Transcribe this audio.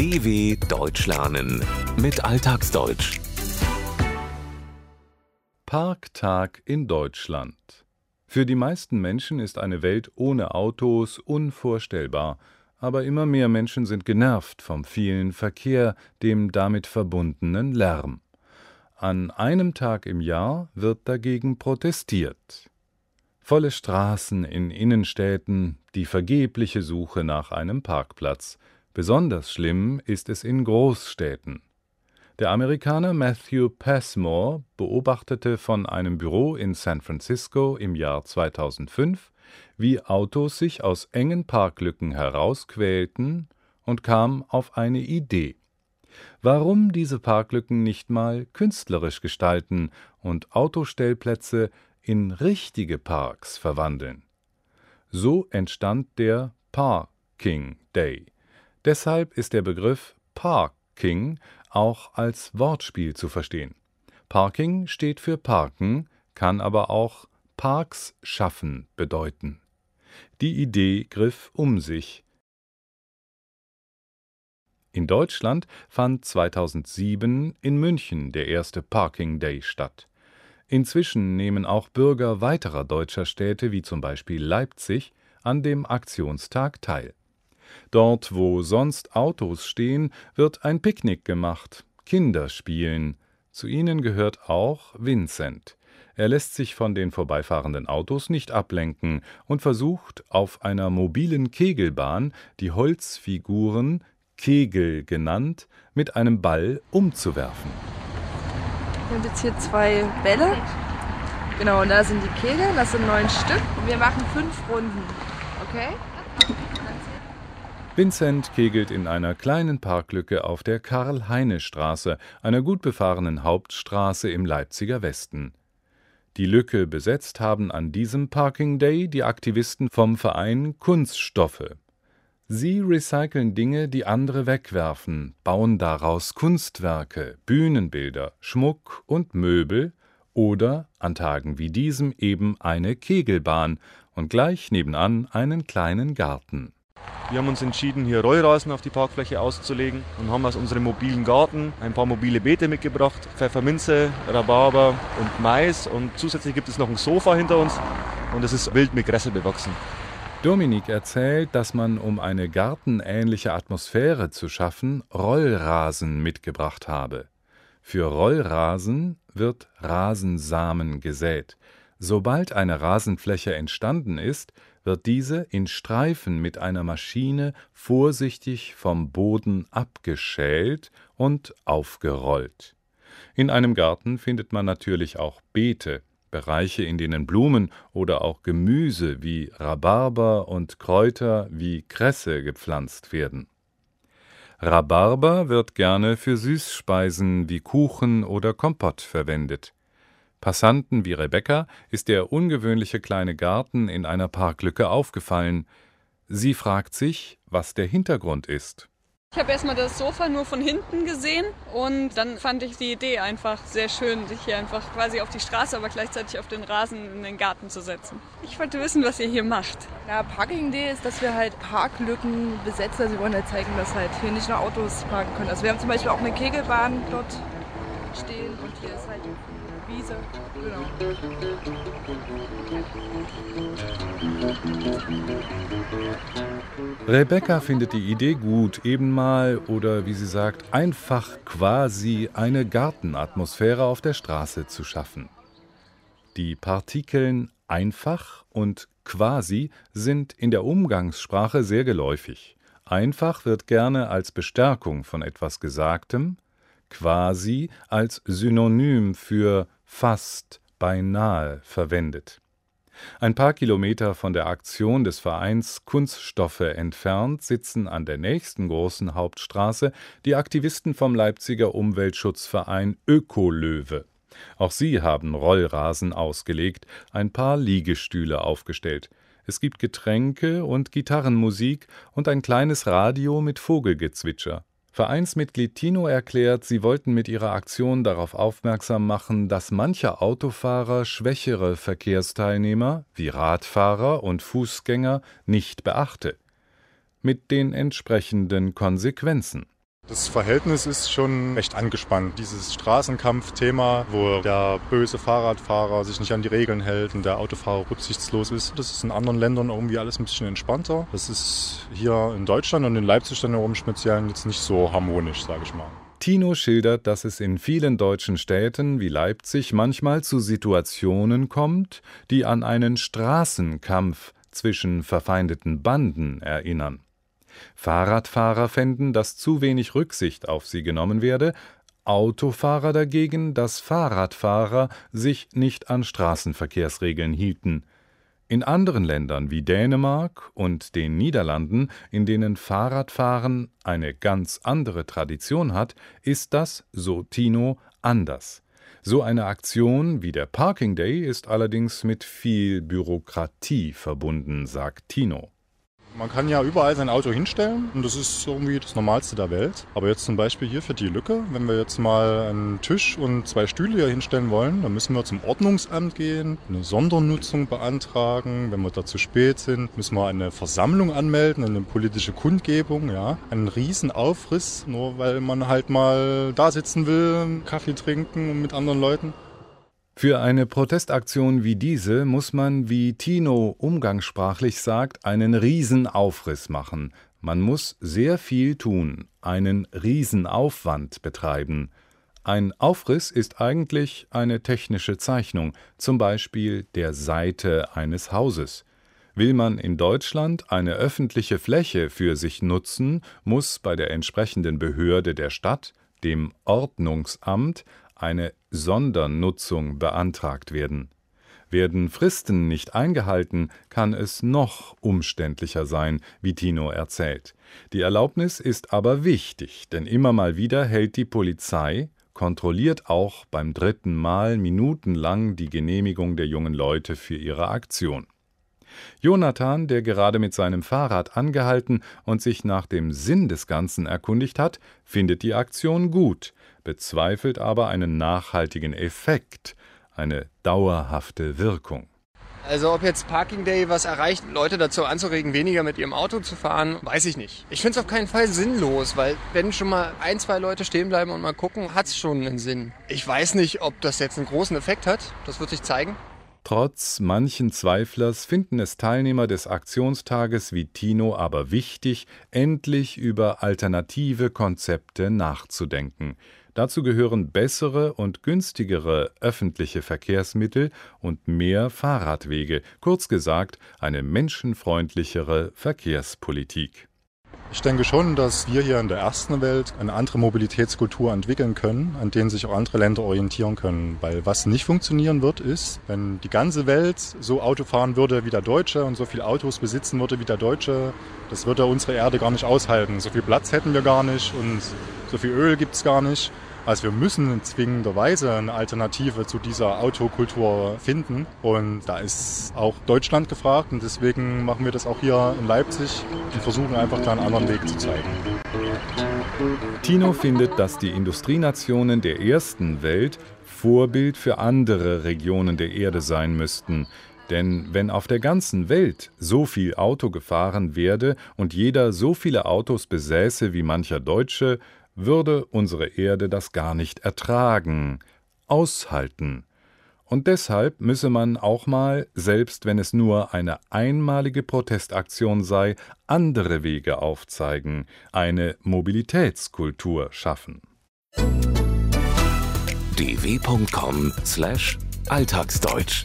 DW Deutsch lernen mit Alltagsdeutsch. Parktag in Deutschland. Für die meisten Menschen ist eine Welt ohne Autos unvorstellbar, aber immer mehr Menschen sind genervt vom vielen Verkehr, dem damit verbundenen Lärm. An einem Tag im Jahr wird dagegen protestiert. Volle Straßen in Innenstädten, die vergebliche Suche nach einem Parkplatz. Besonders schlimm ist es in Großstädten. Der Amerikaner Matthew Passmore beobachtete von einem Büro in San Francisco im Jahr 2005, wie Autos sich aus engen Parklücken herausquälten und kam auf eine Idee. Warum diese Parklücken nicht mal künstlerisch gestalten und Autostellplätze in richtige Parks verwandeln? So entstand der Parking Day. Deshalb ist der Begriff Parking auch als Wortspiel zu verstehen. Parking steht für Parken, kann aber auch Parks schaffen bedeuten. Die Idee griff um sich. In Deutschland fand 2007 in München der erste Parking Day statt. Inzwischen nehmen auch Bürger weiterer deutscher Städte wie zum Beispiel Leipzig an dem Aktionstag teil. Dort, wo sonst Autos stehen, wird ein Picknick gemacht, Kinder spielen. Zu ihnen gehört auch Vincent. Er lässt sich von den vorbeifahrenden Autos nicht ablenken und versucht, auf einer mobilen Kegelbahn die Holzfiguren Kegel genannt, mit einem Ball umzuwerfen. Wir haben jetzt hier zwei Bälle. Genau, und da sind die Kegel, das sind neun Stück. Und wir machen fünf Runden. Okay? Vincent kegelt in einer kleinen Parklücke auf der Karl-Heine-Straße, einer gut befahrenen Hauptstraße im Leipziger Westen. Die Lücke besetzt haben an diesem Parking Day die Aktivisten vom Verein Kunststoffe. Sie recyceln Dinge, die andere wegwerfen, bauen daraus Kunstwerke, Bühnenbilder, Schmuck und Möbel oder an Tagen wie diesem eben eine Kegelbahn und gleich nebenan einen kleinen Garten. Wir haben uns entschieden, hier Rollrasen auf die Parkfläche auszulegen und haben aus unserem mobilen Garten ein paar mobile Beete mitgebracht. Pfefferminze, Rhabarber und Mais und zusätzlich gibt es noch ein Sofa hinter uns und es ist wild mit Gräser bewachsen. Dominik erzählt, dass man, um eine gartenähnliche Atmosphäre zu schaffen, Rollrasen mitgebracht habe. Für Rollrasen wird Rasensamen gesät. Sobald eine Rasenfläche entstanden ist, wird diese in Streifen mit einer Maschine vorsichtig vom Boden abgeschält und aufgerollt. In einem Garten findet man natürlich auch Beete, Bereiche, in denen Blumen oder auch Gemüse wie Rhabarber und Kräuter wie Kresse gepflanzt werden. Rhabarber wird gerne für Süßspeisen wie Kuchen oder Kompott verwendet. Passanten wie Rebecca ist der ungewöhnliche kleine Garten in einer Parklücke aufgefallen. Sie fragt sich, was der Hintergrund ist. Ich habe erstmal das Sofa nur von hinten gesehen und dann fand ich die Idee einfach sehr schön, sich hier einfach quasi auf die Straße, aber gleichzeitig auf den Rasen in den Garten zu setzen. Ich wollte wissen, was ihr hier macht. Ja, Parking Day ist, dass wir halt Parklücken besetzen. Also wir wollen halt zeigen, dass halt hier nicht nur Autos parken können. Also wir haben zum Beispiel auch eine Kegelbahn dort stehen und hier ist halt Wiese. Rebecca findet die Idee gut, eben mal oder wie sie sagt, einfach quasi eine Gartenatmosphäre auf der Straße zu schaffen. Die Partikeln einfach und quasi sind in der Umgangssprache sehr geläufig. Einfach wird gerne als Bestärkung von etwas Gesagtem, quasi als Synonym für fast, beinahe verwendet. Ein paar Kilometer von der Aktion des Vereins Kunststoffe entfernt sitzen an der nächsten großen Hauptstraße die Aktivisten vom Leipziger Umweltschutzverein Ökolöwe. Auch sie haben Rollrasen ausgelegt, ein paar Liegestühle aufgestellt. Es gibt Getränke und Gitarrenmusik und ein kleines Radio mit Vogelgezwitscher. Vereinsmitglied Tino erklärt, sie wollten mit ihrer Aktion darauf aufmerksam machen, dass mancher Autofahrer schwächere Verkehrsteilnehmer wie Radfahrer und Fußgänger nicht beachte. Mit den entsprechenden Konsequenzen Das Verhältnis ist schon recht angespannt. Dieses Straßenkampfthema, wo der böse Fahrradfahrer sich nicht an die Regeln hält und der Autofahrer rücksichtslos ist, das ist in anderen Ländern irgendwie alles ein bisschen entspannter. Das ist hier in Deutschland und in Leipzig dann im Speziellen jetzt nicht so harmonisch, sage ich mal. Tino schildert, dass es in vielen deutschen Städten wie Leipzig manchmal zu Situationen kommt, die an einen Straßenkampf zwischen verfeindeten Banden erinnern. Fahrradfahrer fänden, dass zu wenig Rücksicht auf sie genommen werde, Autofahrer dagegen, dass Fahrradfahrer sich nicht an Straßenverkehrsregeln hielten. In anderen Ländern wie Dänemark und den Niederlanden, in denen Fahrradfahren eine ganz andere Tradition hat, ist das, so Tino, anders. So eine Aktion wie der Parking Day ist allerdings mit viel Bürokratie verbunden, sagt Tino. Man kann ja überall sein Auto hinstellen und das ist irgendwie das Normalste der Welt. Aber jetzt zum Beispiel hier für die Lücke, wenn wir jetzt mal einen Tisch und zwei Stühle hier hinstellen wollen, dann müssen wir zum Ordnungsamt gehen, eine Sondernutzung beantragen. Wenn wir da zu spät sind, müssen wir eine Versammlung anmelden, eine politische Kundgebung, ja. Einen riesen Aufriss, nur weil man halt mal da sitzen will, Kaffee trinken mit anderen Leuten. Für eine Protestaktion wie diese muss man, wie Tino umgangssprachlich sagt, einen Riesenaufriss machen. Man muss sehr viel tun, einen Riesenaufwand betreiben. Ein Aufriss ist eigentlich eine technische Zeichnung, zum Beispiel der Seite eines Hauses. Will man in Deutschland eine öffentliche Fläche für sich nutzen, muss bei der entsprechenden Behörde der Stadt, dem Ordnungsamt, eine Sondernutzung beantragt werden. Werden Fristen nicht eingehalten, kann es noch umständlicher sein, wie Tino erzählt. Die Erlaubnis ist aber wichtig, denn immer mal wieder hält die Polizei, kontrolliert auch beim dritten Mal minutenlang die Genehmigung der jungen Leute für ihre Aktion. Jonathan, der gerade mit seinem Fahrrad angehalten und sich nach dem Sinn des Ganzen erkundigt hat, findet die Aktion gut, bezweifelt aber einen nachhaltigen Effekt, eine dauerhafte Wirkung. Also ob jetzt Parking Day was erreicht, Leute dazu anzuregen, weniger mit ihrem Auto zu fahren, weiß ich nicht. Ich finde es auf keinen Fall sinnlos, weil wenn schon mal ein, zwei Leute stehen bleiben und mal gucken, hat es schon einen Sinn. Ich weiß nicht, ob das jetzt einen großen Effekt hat. Das wird sich zeigen. Trotz manchen Zweiflers finden es Teilnehmer des Aktionstages wie Tino aber wichtig, endlich über alternative Konzepte nachzudenken. Dazu gehören bessere und günstigere öffentliche Verkehrsmittel und mehr Fahrradwege, kurz gesagt eine menschenfreundlichere Verkehrspolitik. Ich denke schon, dass wir hier in der ersten Welt eine andere Mobilitätskultur entwickeln können, an denen sich auch andere Länder orientieren können. Weil was nicht funktionieren wird, ist, wenn die ganze Welt so Auto fahren würde wie der Deutsche und so viele Autos besitzen würde wie der Deutsche, das würde unsere Erde gar nicht aushalten. So viel Platz hätten wir gar nicht und so viel Öl gibt es gar nicht. Also wir müssen zwingenderweise eine Alternative zu dieser Autokultur finden. Und da ist auch Deutschland gefragt und deswegen machen wir das auch hier in Leipzig und versuchen einfach da einen anderen Weg zu zeigen. Tino findet, dass die Industrienationen der ersten Welt Vorbild für andere Regionen der Erde sein müssten. Denn wenn auf der ganzen Welt so viel Auto gefahren werde und jeder so viele Autos besäße wie mancher Deutsche, würde unsere Erde das gar nicht ertragen, aushalten. Und deshalb müsse man auch mal, selbst wenn es nur eine einmalige Protestaktion sei, andere Wege aufzeigen, eine Mobilitätskultur schaffen. dw.com/alltagsdeutsch